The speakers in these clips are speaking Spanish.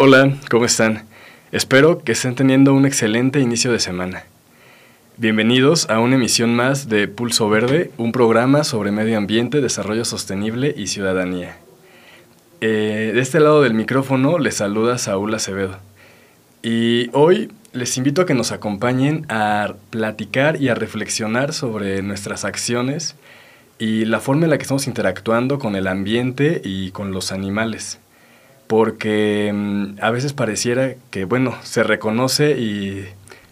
Hola, ¿cómo están? Espero que estén teniendo un excelente inicio de semana. Bienvenidos a una emisión más de Pulso Verde, un programa sobre medio ambiente, desarrollo sostenible y ciudadanía. Eh, de este lado del micrófono les saluda Saúl Acevedo. Y hoy les invito a que nos acompañen a platicar y a reflexionar sobre nuestras acciones y la forma en la que estamos interactuando con el ambiente y con los animales porque mm, a veces pareciera que, bueno, se reconoce y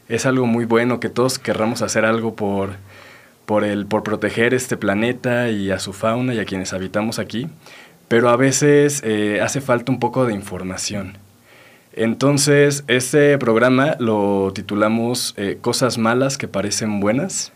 es algo muy bueno que todos querramos hacer algo por, por, el, por proteger este planeta y a su fauna y a quienes habitamos aquí, pero a veces eh, hace falta un poco de información. Entonces, este programa lo titulamos eh, Cosas malas que parecen buenas,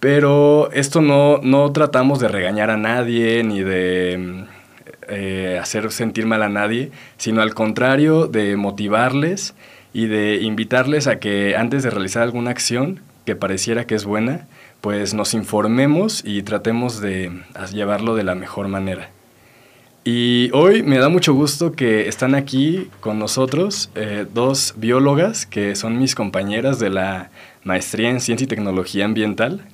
pero esto no, no tratamos de regañar a nadie ni de mm, eh, hacer sentir mal a nadie, sino al contrario, de motivarles y de invitarles a que antes de realizar alguna acción que pareciera que es buena, pues nos informemos y tratemos de llevarlo de la mejor manera. Y hoy me da mucho gusto que están aquí con nosotros eh, dos biólogas que son mis compañeras de la maestría en Ciencia y Tecnología Ambiental,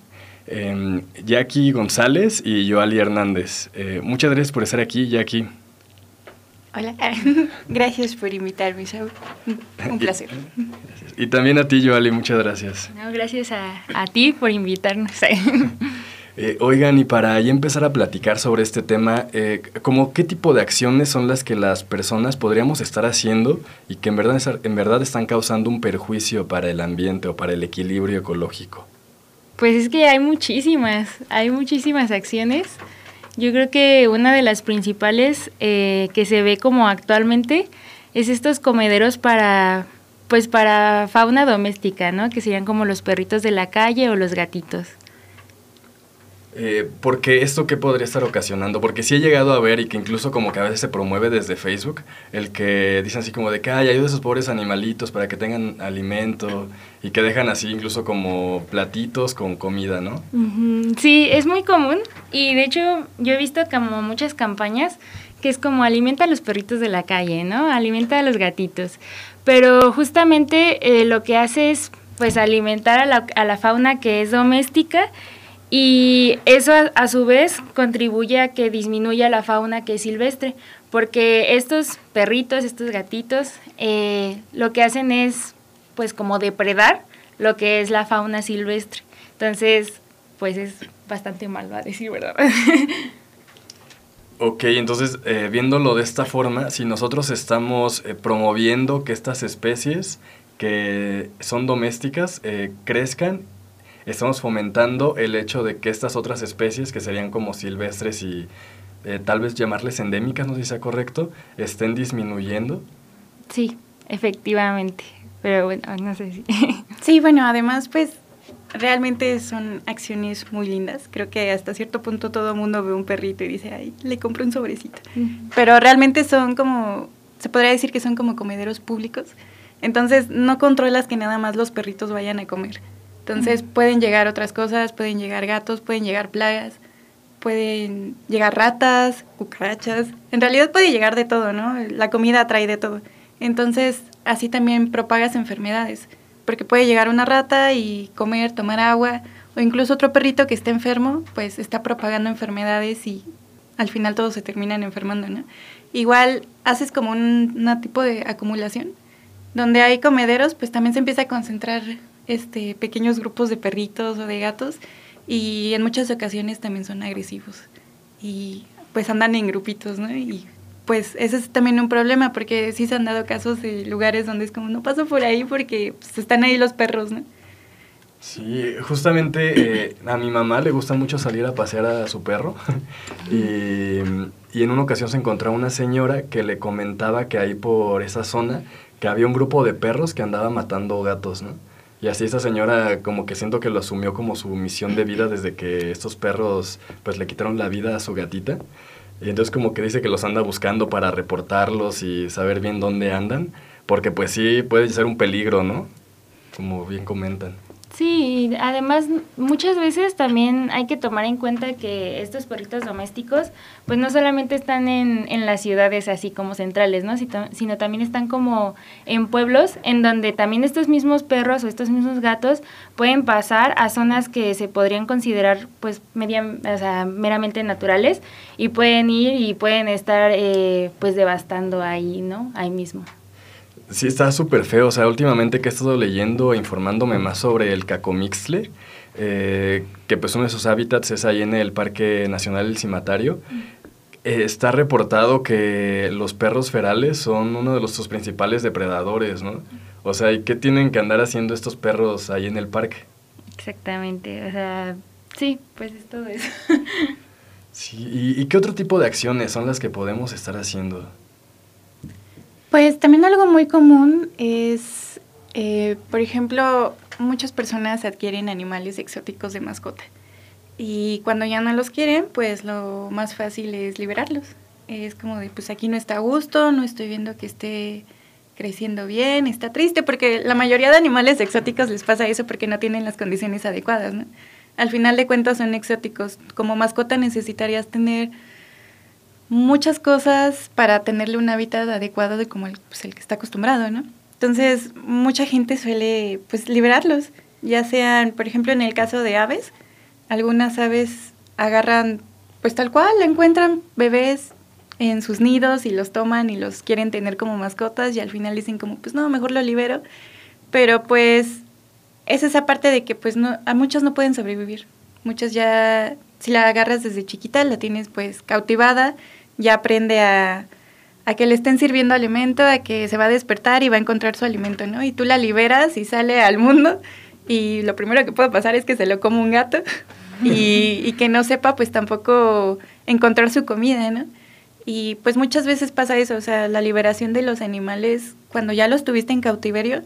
eh, Jackie González y Joali Hernández. Eh, muchas gracias por estar aquí, Jackie. Hola, gracias por invitarme, Saúl. Un placer. Y, también a ti, Joali, muchas gracias. gracias a, a, ti por invitarnos. Eh, oigan, y para ya empezar a platicar sobre este tema, eh, ¿cómo qué tipo de acciones son las que las personas podríamos estar haciendo y que en verdad, en verdad están causando un perjuicio para el ambiente o para el equilibrio ecológico? Pues es que hay muchísimas, hay muchísimas acciones. Yo creo que una de las principales eh, que se ve como actualmente es estos comederos para, pues para fauna doméstica, ¿no? Que serían como los perritos de la calle o los gatitos. Eh, porque esto qué podría estar ocasionando? Porque sí he llegado a ver y que incluso como que a veces se promueve desde Facebook, el que dicen así como de que, ay, ayuda a esos pobres animalitos para que tengan alimento y que dejan así incluso como platitos con comida, ¿no? Sí, es muy común y de hecho yo he visto como muchas campañas que es como alimenta a los perritos de la calle, ¿no? Alimenta a los gatitos. Pero justamente eh, lo que hace es pues alimentar a la, a la fauna que es doméstica y eso a, su vez contribuye a que disminuya la fauna que es silvestre, porque estos perritos, estos gatitos, eh, lo que hacen es pues como depredar lo que es la fauna silvestre. Entonces, pues es bastante mal, va a decir verdad. Ok, entonces eh, viéndolo de esta forma, si nosotros estamos eh, promoviendo que estas especies que son domésticas crezcan estamos fomentando el hecho de que estas otras especies, que serían como silvestres y eh, tal vez llamarles endémicas, no sé si sea correcto, estén disminuyendo. Sí, efectivamente, pero bueno, no sé si... sí, bueno, además pues realmente son acciones muy lindas. Creo que hasta cierto punto todo el mundo ve un perrito y dice, ay, le compro un sobrecito. Pero realmente son como, se podría decir que son como comederos públicos. Entonces no controlas que nada más los perritos vayan a comer. Entonces pueden llegar otras cosas, pueden llegar gatos, pueden llegar plagas, pueden llegar ratas, cucarachas. En realidad puede llegar de todo, ¿no? La comida trae de todo. Entonces así también propagas enfermedades, porque puede llegar una rata y comer, tomar agua, o incluso otro perrito que esté enfermo, pues está propagando enfermedades y al final todos se terminan enfermando, ¿no? Igual haces como un tipo de acumulación. Donde hay comederos, pues también se empieza a concentrar este, pequeños grupos de perritos o de gatos y en muchas ocasiones también son agresivos y pues andan en grupitos, ¿no? Y pues ese es también un problema porque sí se han dado casos de lugares donde es como no paso por ahí porque pues, están ahí los perros, ¿no? Sí, justamente eh, a mi mamá le gusta mucho salir a pasear a su perro y y en una ocasión se encontró una señora que le comentaba que ahí por esa zona que había un grupo de perros que andaba matando gatos, ¿no? Y así esa señora como que siento que lo asumió como su misión de vida desde que estos perros pues le quitaron la vida a su gatita. Y entonces como que dice que los anda buscando para reportarlos y saber bien dónde andan, porque pues sí puede ser un peligro, ¿no? Como bien comentan. Sí, además muchas veces también hay que tomar en cuenta que estos perritos domésticos pues no solamente están en, en las ciudades así como centrales, ¿no? sino también están como en pueblos en donde también estos mismos perros o estos mismos gatos pueden pasar a zonas que se podrían considerar pues media, o sea, meramente naturales y pueden ir y pueden estar eh, pues devastando ahí, ¿no? Ahí mismo. Sí, está súper feo. O sea, últimamente que he estado leyendo e informándome más sobre el cacomixle, eh, que pues uno de sus hábitats es ahí en el Parque Nacional El Cimatario. Eh, está reportado que los perros ferales son uno de los, sus principales depredadores, ¿no? O sea, ¿y qué tienen que andar haciendo estos perros ahí en el parque? Exactamente, o sea, sí, pues es todo eso. sí, ¿y, ¿y qué otro tipo de acciones son las que podemos estar haciendo? Pues también algo muy común es, eh, por ejemplo, muchas personas adquieren animales exóticos de mascota y cuando ya no los quieren, pues lo más fácil es liberarlos. Es como de, pues aquí no está a gusto, no estoy viendo que esté creciendo bien, está triste, porque la mayoría de animales exóticos les pasa eso porque no tienen las condiciones adecuadas, ¿no? Al final de cuentas son exóticos. Como mascota necesitarías tener muchas cosas para tenerle un hábitat adecuado de como el, pues, el que está acostumbrado, ¿no? Entonces, mucha gente suele pues liberarlos, ya sean, por ejemplo, en el caso de aves, algunas aves agarran pues tal cual, encuentran bebés en sus nidos y los toman y los quieren tener como mascotas y al final dicen como pues no, mejor lo libero, pero pues es esa parte de que pues no a muchos no pueden sobrevivir. Muchas ya si la agarras desde chiquita la tienes pues cautivada ya aprende a, que le estén sirviendo alimento, a que se va a despertar y va a encontrar su alimento, ¿no? Y tú la liberas y sale al mundo y lo primero que puede pasar es que se lo come un gato y, y que no sepa pues tampoco encontrar su comida, ¿no? Y pues muchas veces pasa eso, o sea, la liberación de los animales cuando ya los tuviste en cautiverio,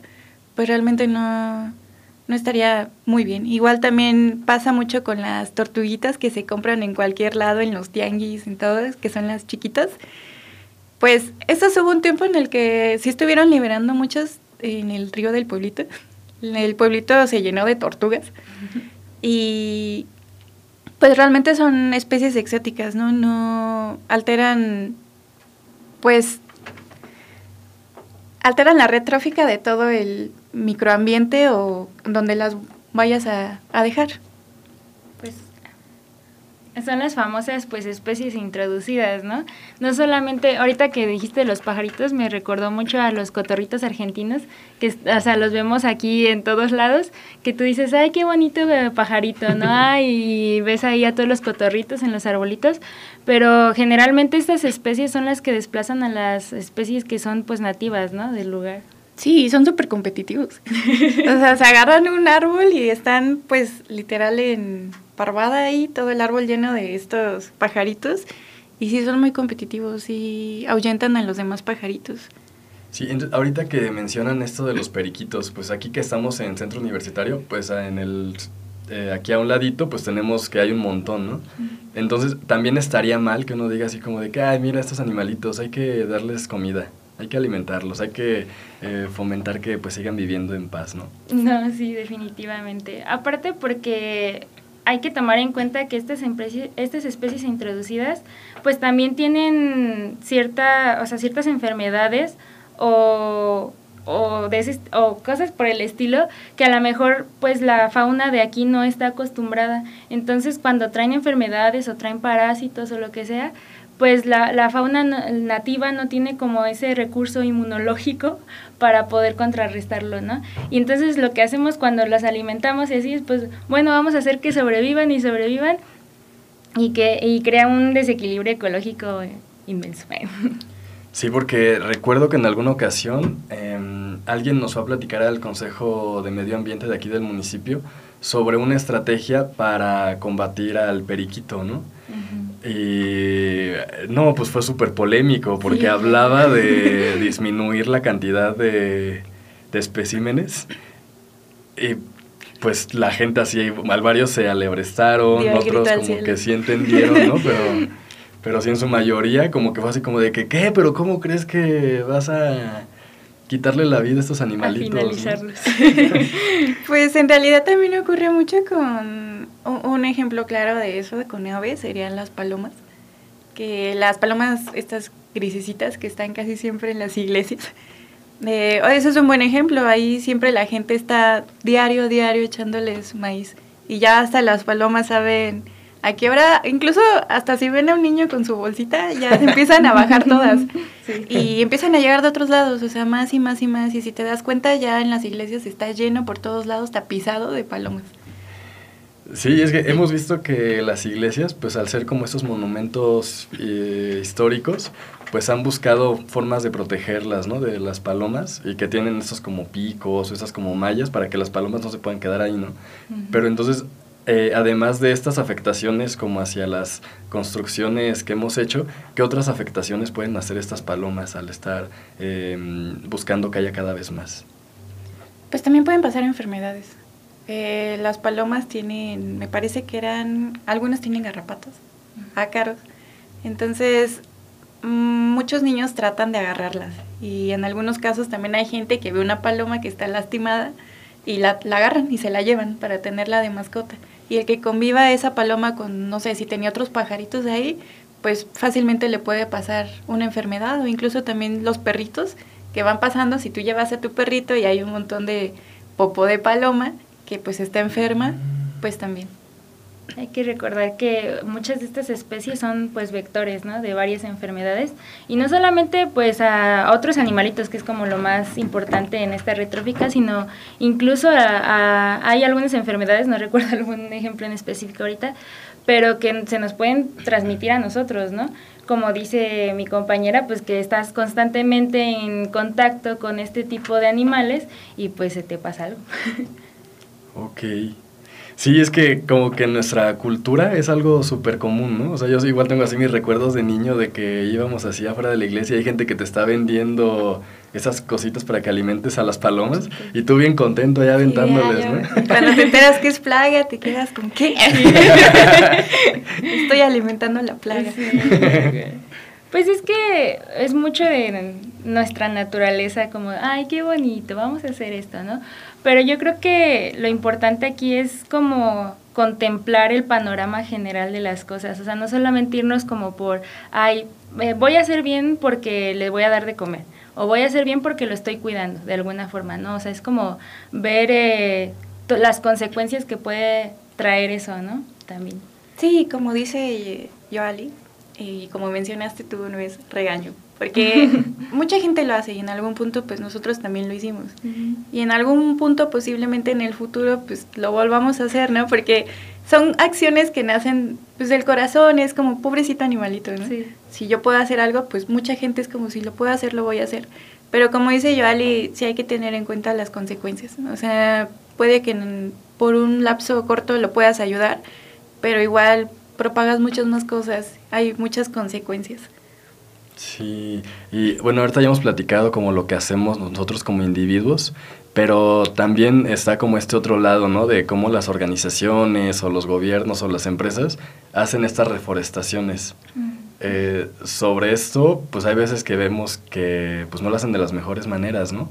pues realmente no, no estaría muy bien. Igual también pasa mucho con las tortuguitas que se compran en cualquier lado, en los tianguis, en todas, que son las chiquitas. Pues eso hubo un tiempo en el que sí estuvieron liberando muchas en el río del pueblito. El pueblito se llenó de tortugas. Y pues realmente son especies exóticas, ¿no? No alteran, pues, alteran la red trófica de todo el microambiente o donde las vayas a, a dejar. Pues son las famosas pues especies introducidas, ¿no? No solamente, ahorita que dijiste los pajaritos, me recordó mucho a los cotorritos argentinos, que o sea, los vemos aquí en todos lados, que tú dices, ay, qué bonito pajarito, ¿no? y ves ahí a todos los cotorritos en los arbolitos, pero generalmente estas especies son las que desplazan a las especies que son pues nativas, ¿no? Del lugar. Sí, son súper competitivos. o sea, se agarran un árbol y están pues literal en parvada ahí, todo el árbol lleno de estos pajaritos. Y sí, son muy competitivos y ahuyentan a los demás pajaritos. Sí, ahorita que mencionan esto de los periquitos, pues aquí que estamos en centro universitario, pues en el eh, aquí a un ladito, pues tenemos que hay un montón, ¿no? Entonces también estaría mal que uno diga así como de que, ay, mira estos animalitos, hay que darles comida hay que alimentarlos, hay que eh, fomentar que pues sigan viviendo en paz, ¿no? No, sí, definitivamente. Aparte porque hay que tomar en cuenta que estas, estas especies introducidas pues también tienen cierta, o sea, ciertas enfermedades o, o, de o cosas por el estilo que a lo mejor pues la fauna de aquí no está acostumbrada. Entonces cuando traen enfermedades o traen parásitos o lo que sea, pues la, la, fauna nativa no tiene como ese recurso inmunológico para poder contrarrestarlo, ¿no? Y entonces lo que hacemos cuando las alimentamos y así es, pues, bueno, vamos a hacer que sobrevivan y sobrevivan y que y crea un desequilibrio ecológico inmenso. Sí, porque recuerdo que en alguna ocasión em, alguien nos fue a platicar al Consejo de Medio Ambiente de aquí del municipio sobre una estrategia para combatir al periquito, ¿no? Y no, pues fue súper polémico porque hablaba de disminuir la cantidad de, de especímenes y pues la gente así, varios se alebrestaron, otros como que sí entendieron, ¿no? Pero, pero sí en su mayoría como que fue así como de que, ¿qué? ¿Pero cómo crees que vas a quitarle la vida a estos animalitos? pues en realidad también ocurre mucho con un ejemplo claro de eso, de con aves, serían las palomas. Que las palomas, estas grisecitas que están casi siempre en las iglesias, eh, eso es un buen ejemplo, ahí siempre la gente está diario, diario echándoles maíz. Y ya hasta las palomas saben a qué hora, incluso hasta si ven a un niño con su bolsita, ya empiezan a bajar todas. Y empiezan a llegar de otros lados, o sea, más y más y más. Y si te das cuenta, ya en las iglesias está lleno por todos lados, tapizado de palomas. Sí, es que hemos visto que las iglesias, pues al ser como estos monumentos eh, históricos, pues han buscado formas de protegerlas, ¿no? De las palomas y que tienen estos como picos, esas como mallas para que las palomas no se puedan quedar ahí, ¿no? Pero entonces, eh, además de estas afectaciones como hacia las construcciones que hemos hecho, ¿qué otras afectaciones pueden hacer estas palomas al estar em, buscando que haya cada vez más? Pues también pueden pasar enfermedades. Eh, las palomas tienen, me parece que eran, algunas tienen garrapatos, ácaros. Entonces, muchos niños tratan de agarrarlas. Y en algunos casos también hay gente que ve una paloma que está lastimada y la, la agarran y se la llevan para tenerla de mascota. Y el que conviva esa paloma con, no sé, si tenía otros pajaritos ahí, pues fácilmente le puede pasar una enfermedad o incluso también los perritos que van pasando, si tú llevas a tu perrito y hay un montón de popo de paloma, que pues está enferma, pues también. Hay que recordar que muchas de estas especies son pues vectores, ¿no? De varias enfermedades y no solamente pues a otros animalitos, que es como lo más importante en esta retrófica, sino incluso hay algunas enfermedades, no recuerdo algún ejemplo en específico ahorita, pero que se nos pueden transmitir a nosotros, ¿no? Como dice mi compañera, pues que estás constantemente en contacto con este tipo de animales y pues se te pasa algo. Ok. Sí, es que como que en nuestra cultura es algo súper común, ¿no? O sea, yo igual tengo así mis recuerdos de niño de que íbamos así afuera de la iglesia y hay gente que te está vendiendo esas cositas para que alimentes a las palomas y tú bien contento allá aventándoles, ¿no? Cuando te enteras que es plaga, te quedas con ¿qué? Estoy alimentando la plaga. Pues es que es mucho de nuestra naturaleza, como, ay, qué bonito, vamos a hacer esto, ¿no? Pero yo creo que lo importante aquí es como contemplar el panorama general de las cosas, o sea, no solamente irnos como por, ay, eh, voy a hacer bien porque le voy a dar de comer, o voy a hacer bien porque lo estoy cuidando de alguna forma, ¿no? O sea, es como ver eh, las consecuencias que puede traer eso, ¿no? También. Sí, como dice Yoali, y como mencionaste tú, no es regaño, porque mucha gente lo hace y en algún punto pues nosotros también lo hicimos. Y en algún punto posiblemente en el futuro pues lo volvamos a hacer, ¿no? Porque son acciones que nacen pues del corazón, es como pobrecito animalito, ¿no? Si yo puedo hacer algo, pues mucha gente es como si lo puedo hacer, lo voy a hacer. Pero como dice Joali, sí hay que tener en cuenta las consecuencias. O sea, puede que por un lapso corto lo puedas ayudar, pero igual propagas muchas más cosas, hay muchas consecuencias. Sí, y bueno, ahorita ya hemos platicado como lo que hacemos nosotros como individuos, pero también está como este otro lado, ¿no? De cómo las organizaciones o los gobiernos o las empresas hacen estas reforestaciones. Mm. Eh, sobre esto, pues hay veces que vemos que pues no lo hacen de las mejores maneras, ¿no?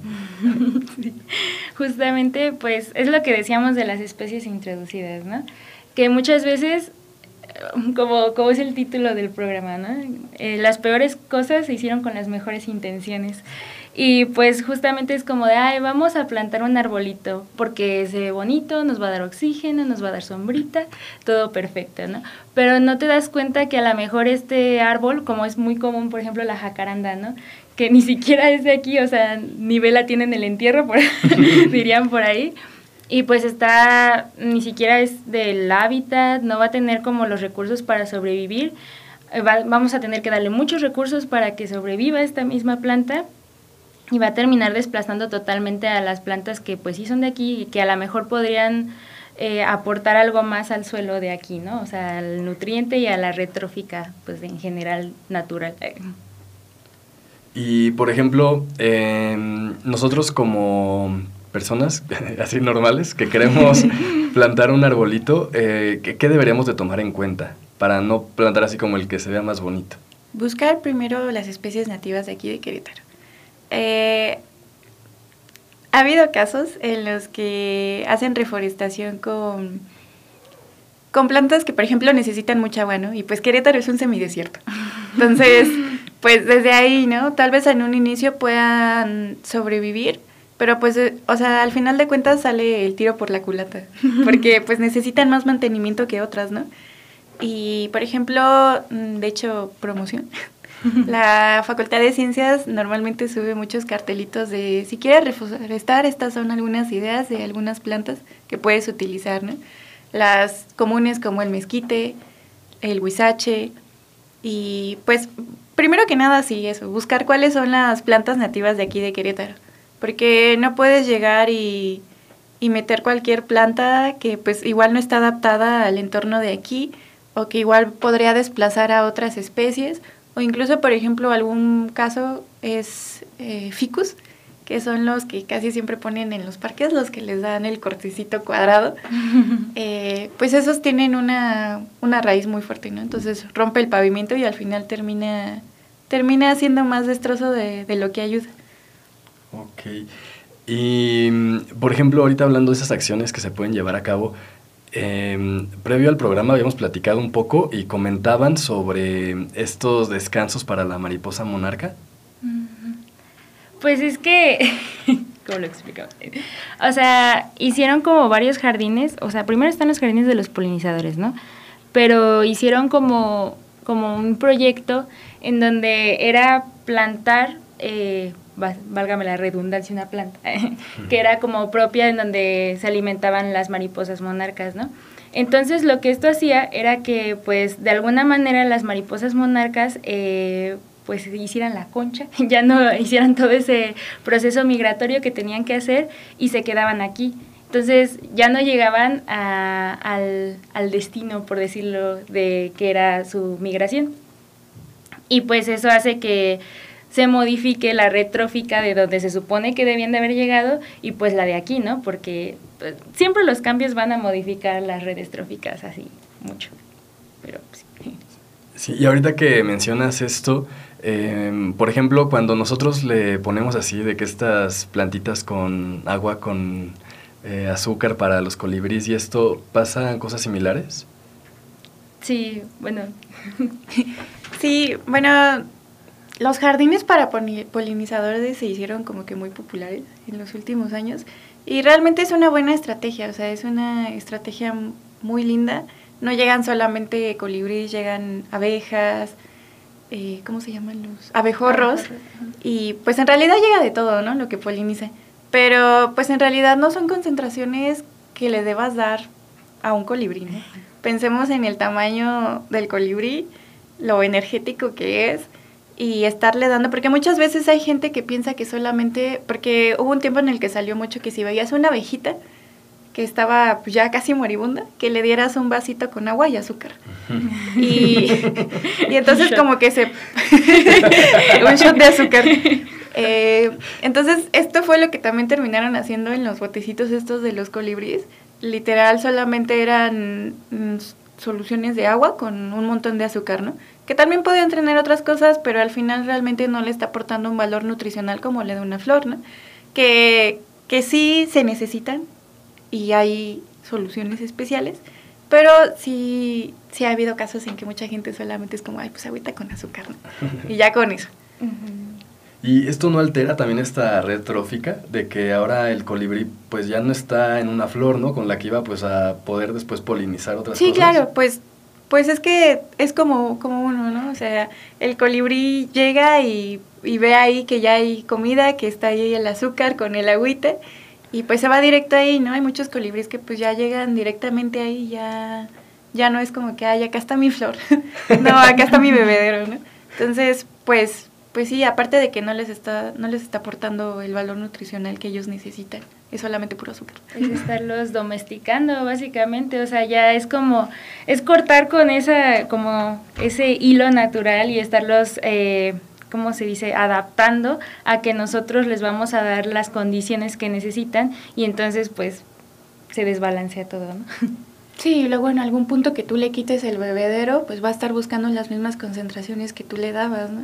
Justamente, pues es lo que decíamos de las especies introducidas, ¿no? Que muchas veces como, como es el título del programa, ¿no? Eh, las peores cosas se hicieron con las mejores intenciones. Y pues justamente es como de, ay, vamos a plantar un arbolito porque ve bonito, nos va a dar oxígeno, nos va a dar sombrita, todo perfecto, ¿no? Pero no te das cuenta que a lo mejor este árbol, como es muy común, por ejemplo, la jacaranda, ¿no? Que ni siquiera es de aquí, o sea, ni vela tiene en el entierro, por, dirían por ahí y pues está, ni siquiera es del hábitat, no va a tener como los recursos para sobrevivir. Eh, vamos a tener que darle muchos recursos para que sobreviva esta misma planta y va a terminar desplazando totalmente a las plantas que pues sí son de aquí y que a lo mejor podrían eh, aportar algo más al suelo de aquí, ¿no? O sea, al nutriente y a la retrófica, pues en general natural. Y por ejemplo, nosotros como personas así normales que queremos plantar un arbolito, eh, ¿qué, deberíamos de tomar en cuenta para no plantar así como el que se vea más bonito? Buscar primero las especies nativas de aquí de Querétaro. Eh, ha habido casos en los que hacen reforestación con, con plantas que, por ejemplo, necesitan mucha agua, ¿no? Y pues Querétaro es un semidesierto. Entonces, pues desde ahí, ¿no? Tal vez en un inicio puedan sobrevivir, pero pues, eh, o sea, al final de cuentas sale el tiro por la culata, porque pues necesitan más mantenimiento que otras, ¿no? Y, por ejemplo, mm, de hecho, promoción. La Facultad de Ciencias normalmente sube muchos cartelitos de si quieres reforestar, estas son algunas ideas de algunas plantas que puedes utilizar, ¿no? Las comunes como el mezquite, el huizache, y pues primero que nada sí, eso, buscar cuáles son las plantas nativas de aquí de Querétaro porque no puedes llegar y, meter cualquier planta que pues igual no está adaptada al entorno de aquí o que igual podría desplazar a otras especies o incluso por ejemplo algún caso es eh, ficus que son los que casi siempre ponen en los parques, los que les dan el cortecito cuadrado, eh, pues esos tienen una, una raíz muy fuerte, ¿no? Entonces rompe el pavimento y al final termina, termina haciendo más destrozo de, de lo que ayuda. Ok. Y, por ejemplo, ahorita hablando de esas acciones que se pueden llevar a cabo, em, previo al programa habíamos platicado un poco y comentaban sobre estos descansos para la mariposa monarca. Pues es que, ¿cómo lo explico? O sea, hicieron como varios jardines, o sea, primero están los jardines de los polinizadores, ¿no? Pero hicieron como, como un proyecto en donde era plantar eh, válgame la redundancia, una planta, que era como propia en donde se alimentaban las mariposas monarcas, ¿no? Entonces lo que esto hacía era que pues de alguna manera las mariposas monarcas eh, pues hicieran la concha, ya no hicieran todo ese proceso migratorio que tenían que hacer y se quedaban aquí. Entonces ya no llegaban al, al destino, por decirlo, de que era su migración. Y pues eso hace que se modifique la retrófica de donde se supone que debían de haber llegado y pues la de aquí, ¿no? Porque pues, siempre los cambios van a modificar las redes tróficas así mucho. Pero pues, sí. sí. y ahorita que mencionas esto, em, por ejemplo, cuando nosotros le ponemos así de que estas plantitas con agua, con eh, azúcar para los colibríes y esto, ¿pasan cosas similares? Sí, bueno. sí, bueno, los jardines para polinizadores se hicieron como que muy populares en los últimos años y realmente es una buena estrategia, o sea, es una estrategia muy linda. No llegan solamente colibríes, llegan abejas, eh, ¿cómo se llaman los? Abejorros. Y pues en realidad llega de todo, ¿no? Lo que poliniza. Pero pues en realidad no son concentraciones que le debas dar a un colibrí, ¿no? Pensemos en el tamaño del colibrí, lo energético que es y estarle dando, porque muchas veces hay gente que piensa que solamente, porque hubo un tiempo en el que salió mucho que si veías una abejita que estaba pues, ya casi moribunda, que le dieras un vasito con agua y azúcar. y, entonces como que se... un shot de azúcar. Eh, entonces esto fue lo que también terminaron haciendo en los botecitos estos de los colibríes. Literal solamente eran mm, soluciones de agua con un montón de azúcar, ¿no? Que también puede tener otras cosas, pero al final realmente no le está aportando un valor nutricional como le da una flor, ¿no? Que, que sí se necesitan y hay soluciones especiales, pero sí, sí ha habido casos en que mucha gente solamente es como, ay, pues agüita con azúcar, ¿no? Y ya con eso. ¿Y esto no altera también esta red trófica de que ahora el colibrí pues ya no está en una flor, ¿no? Con la que iba pues a poder después polinizar otras cosas. Sí, claro, pues pues es que es como, como uno, ¿no? O sea, el colibrí llega y, ve ahí que ya hay comida, que está ahí el azúcar con el agüite, y pues se va directo ahí, ¿no? Hay muchos colibríes que pues ya llegan directamente ahí, ya, ya no es como que, ay, acá está mi flor, no, acá está mi bebedero, ¿no? Entonces, pues pues sí, aparte de que no les está, no les está aportando el valor nutricional que ellos necesitan, es solamente puro azúcar. Es estarlos domesticando, básicamente, o sea, ya es como, es cortar con esa, como ese hilo natural y estarlos, eh, ¿cómo se dice?, adaptando a que nosotros les vamos a dar las condiciones que necesitan y entonces, pues, se desbalancea todo, ¿no? Sí, y luego en algún punto que tú le quites el bebedero, pues va a estar buscando las mismas concentraciones que tú le dabas, ¿no?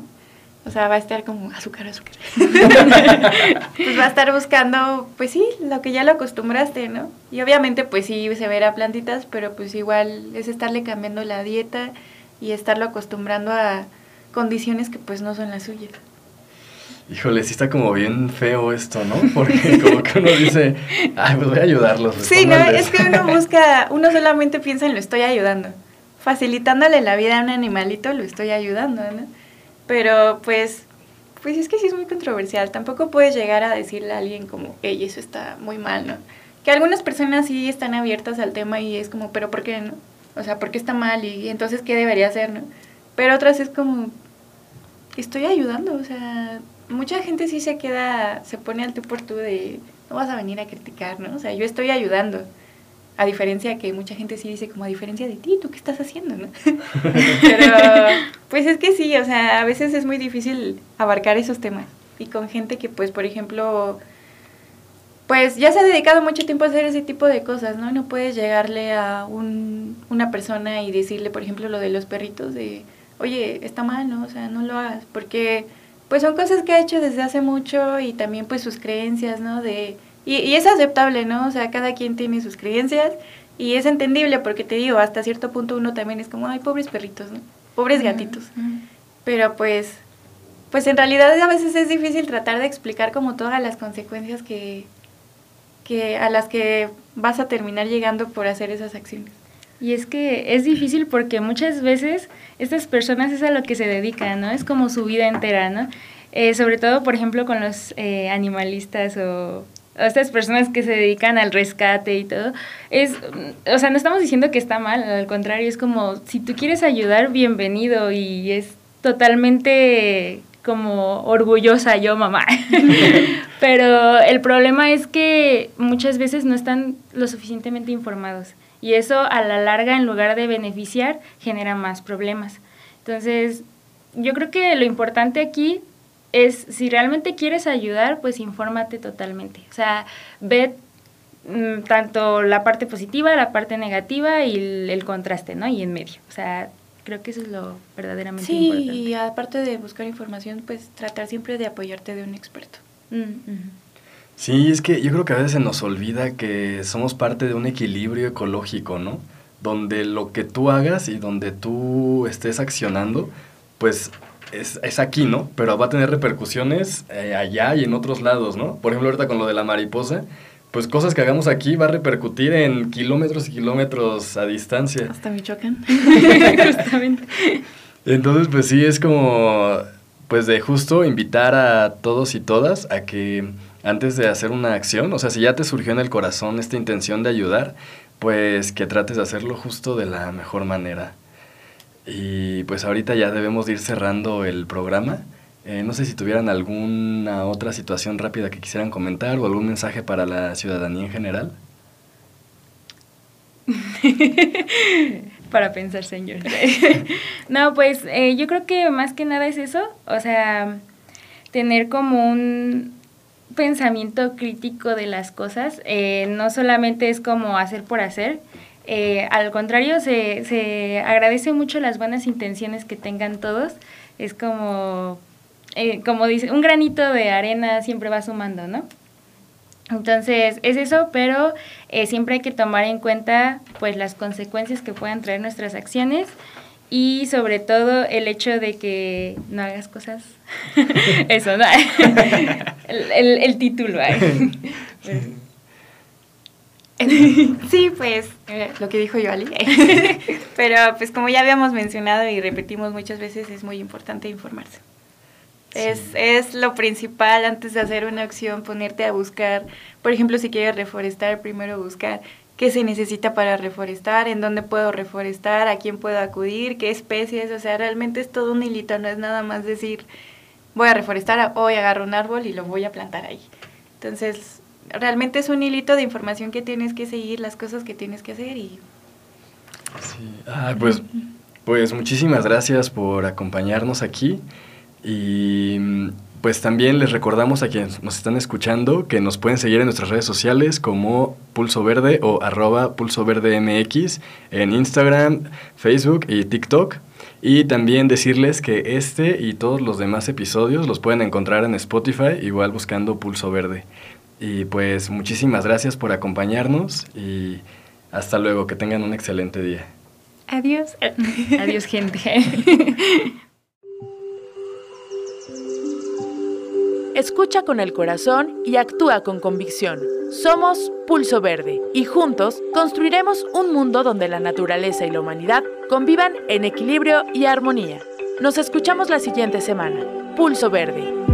O sea, va a estar como azúcar, azúcar. pues va a estar buscando, pues sí, lo que ya lo acostumbraste, ¿no? Y obviamente, pues sí, se verá plantitas, pero pues igual es estarle cambiando la dieta y estarlo acostumbrando a condiciones que pues no son las suyas. Híjole, sí está como bien feo esto, ¿no? Porque como que uno dice, ay, pues voy a ayudarlos. Sí, no, es que uno busca, uno solamente piensa en lo estoy ayudando. Facilitándole la vida a un animalito, lo estoy ayudando, ¿no? Pero pues, pues es que sí es muy controversial. Tampoco puedes llegar a decirle a alguien como, hey, eso está muy mal, ¿no? Que algunas personas sí están abiertas al tema y es como, pero ¿por qué no? O sea, ¿por qué está mal? Y entonces, ¿qué debería hacer, no? Pero otras es como, estoy ayudando, o sea, mucha gente sí se queda, se pone al tú por tú de, no vas a venir a criticar, ¿no? O sea, yo estoy ayudando. A diferencia que mucha gente sí dice como a diferencia de ti, ¿tú qué estás haciendo? ¿no? Pero pues es que sí, o sea, a veces es muy difícil abarcar esos temas. Y con gente que pues, por ejemplo, pues ya se ha dedicado mucho tiempo a hacer ese tipo de cosas, ¿no? No puedes llegarle a un, una persona y decirle, por ejemplo, lo de los perritos, de, oye, está mal, ¿no? O sea, no lo hagas, porque pues son cosas que ha hecho desde hace mucho y también pues sus creencias, ¿no? De y, es aceptable, ¿no? O sea, cada quien tiene sus creencias y es entendible porque te digo, hasta cierto punto uno también es como, ay, pobres perritos, ¿no? Pobres gatitos. Pero pues, pues en realidad a veces es difícil tratar de explicar como todas las consecuencias que, que a las que vas a terminar llegando por hacer esas acciones. Y es que es difícil porque muchas veces estas personas es a lo que se dedican, ¿no? Es como su vida entera, ¿no? Eh, sobre todo, por ejemplo, con los eh, animalistas o estas personas que se dedican al rescate y todo, es, o sea, no estamos diciendo que está mal, al contrario, es como, si tú quieres ayudar, bienvenido y es totalmente como orgullosa yo, mamá. Pero el problema es que muchas veces no están lo suficientemente informados y eso a la larga, en lugar de beneficiar, genera más problemas. Entonces, yo creo que lo importante aquí es, si realmente quieres ayudar, pues infórmate totalmente. O sea, ve mm, tanto la parte positiva, la parte negativa y el, contraste, ¿no? Y en medio. O sea, creo que eso es lo verdaderamente importante. Sí, y aparte de buscar información, pues tratar siempre de apoyarte de un experto. Mm, sí, es que yo creo que a veces se nos olvida que somos parte de un equilibrio ecológico, ¿no? Donde lo que tú hagas y donde tú estés accionando, pues es, es, aquí, ¿no? Pero va a tener repercusiones eh, allá y en otros lados, ¿no? Por ejemplo, ahorita con lo de la mariposa, pues cosas que hagamos aquí va a repercutir en kilómetros y kilómetros a distancia. Hasta Michoacán. Justamente. Entonces, pues sí, es como, pues de justo invitar a todos y todas a que antes de hacer una acción, o sea, si ya te surgió en el corazón esta intención de ayudar, pues que trates de hacerlo justo de la mejor manera. Y pues ahorita ya debemos ir cerrando el programa. Eh, no sé si tuvieran alguna otra situación rápida que quisieran comentar o algún mensaje para la ciudadanía en general. para pensar, señor. no, pues eh, yo creo que más que nada es eso, o sea, tener como un pensamiento crítico de las cosas, eh, no solamente es como hacer por hacer, eh, al contrario, se, se agradece mucho las buenas intenciones que tengan todos. Es como, eh, como dice, un granito de arena siempre va sumando, ¿no? Entonces, es eso, pero eh, siempre hay que tomar en cuenta pues las consecuencias que puedan traer nuestras acciones y sobre todo el hecho de que no hagas cosas. eso, ¿no? el, el, título. sí, pues eh, lo que dijo Yoali. Pero pues como ya habíamos mencionado y repetimos muchas veces, es muy importante informarse. Es, es lo principal antes de hacer una acción, ponerte a buscar, por ejemplo, si quieres reforestar, primero buscar qué se necesita para reforestar, en dónde puedo reforestar, a quién puedo acudir, qué especies, o sea, realmente es todo un hilito, no es nada más decir, voy a reforestar, hoy agarro un árbol y lo voy a plantar ahí. Entonces, realmente es un hilito de información que tienes que seguir, las cosas que tienes que hacer y... Sí. Ah, pues, pues muchísimas gracias por acompañarnos aquí y pues también les recordamos a quienes nos están escuchando que nos pueden seguir en nuestras redes sociales como Pulso Verde o arroba Pulso Verde MX en Instagram, Facebook y TikTok. Y también decirles que este y todos los demás episodios los pueden encontrar en Spotify, igual buscando Pulso Verde. Y pues muchísimas gracias por acompañarnos y hasta luego, que tengan un excelente día. Adiós. Adiós, gente. Escucha con el corazón y actúa con convicción. Somos Pulso Verde y juntos construiremos un mundo donde la naturaleza y la humanidad convivan en equilibrio y armonía. Nos escuchamos la siguiente semana. Pulso Verde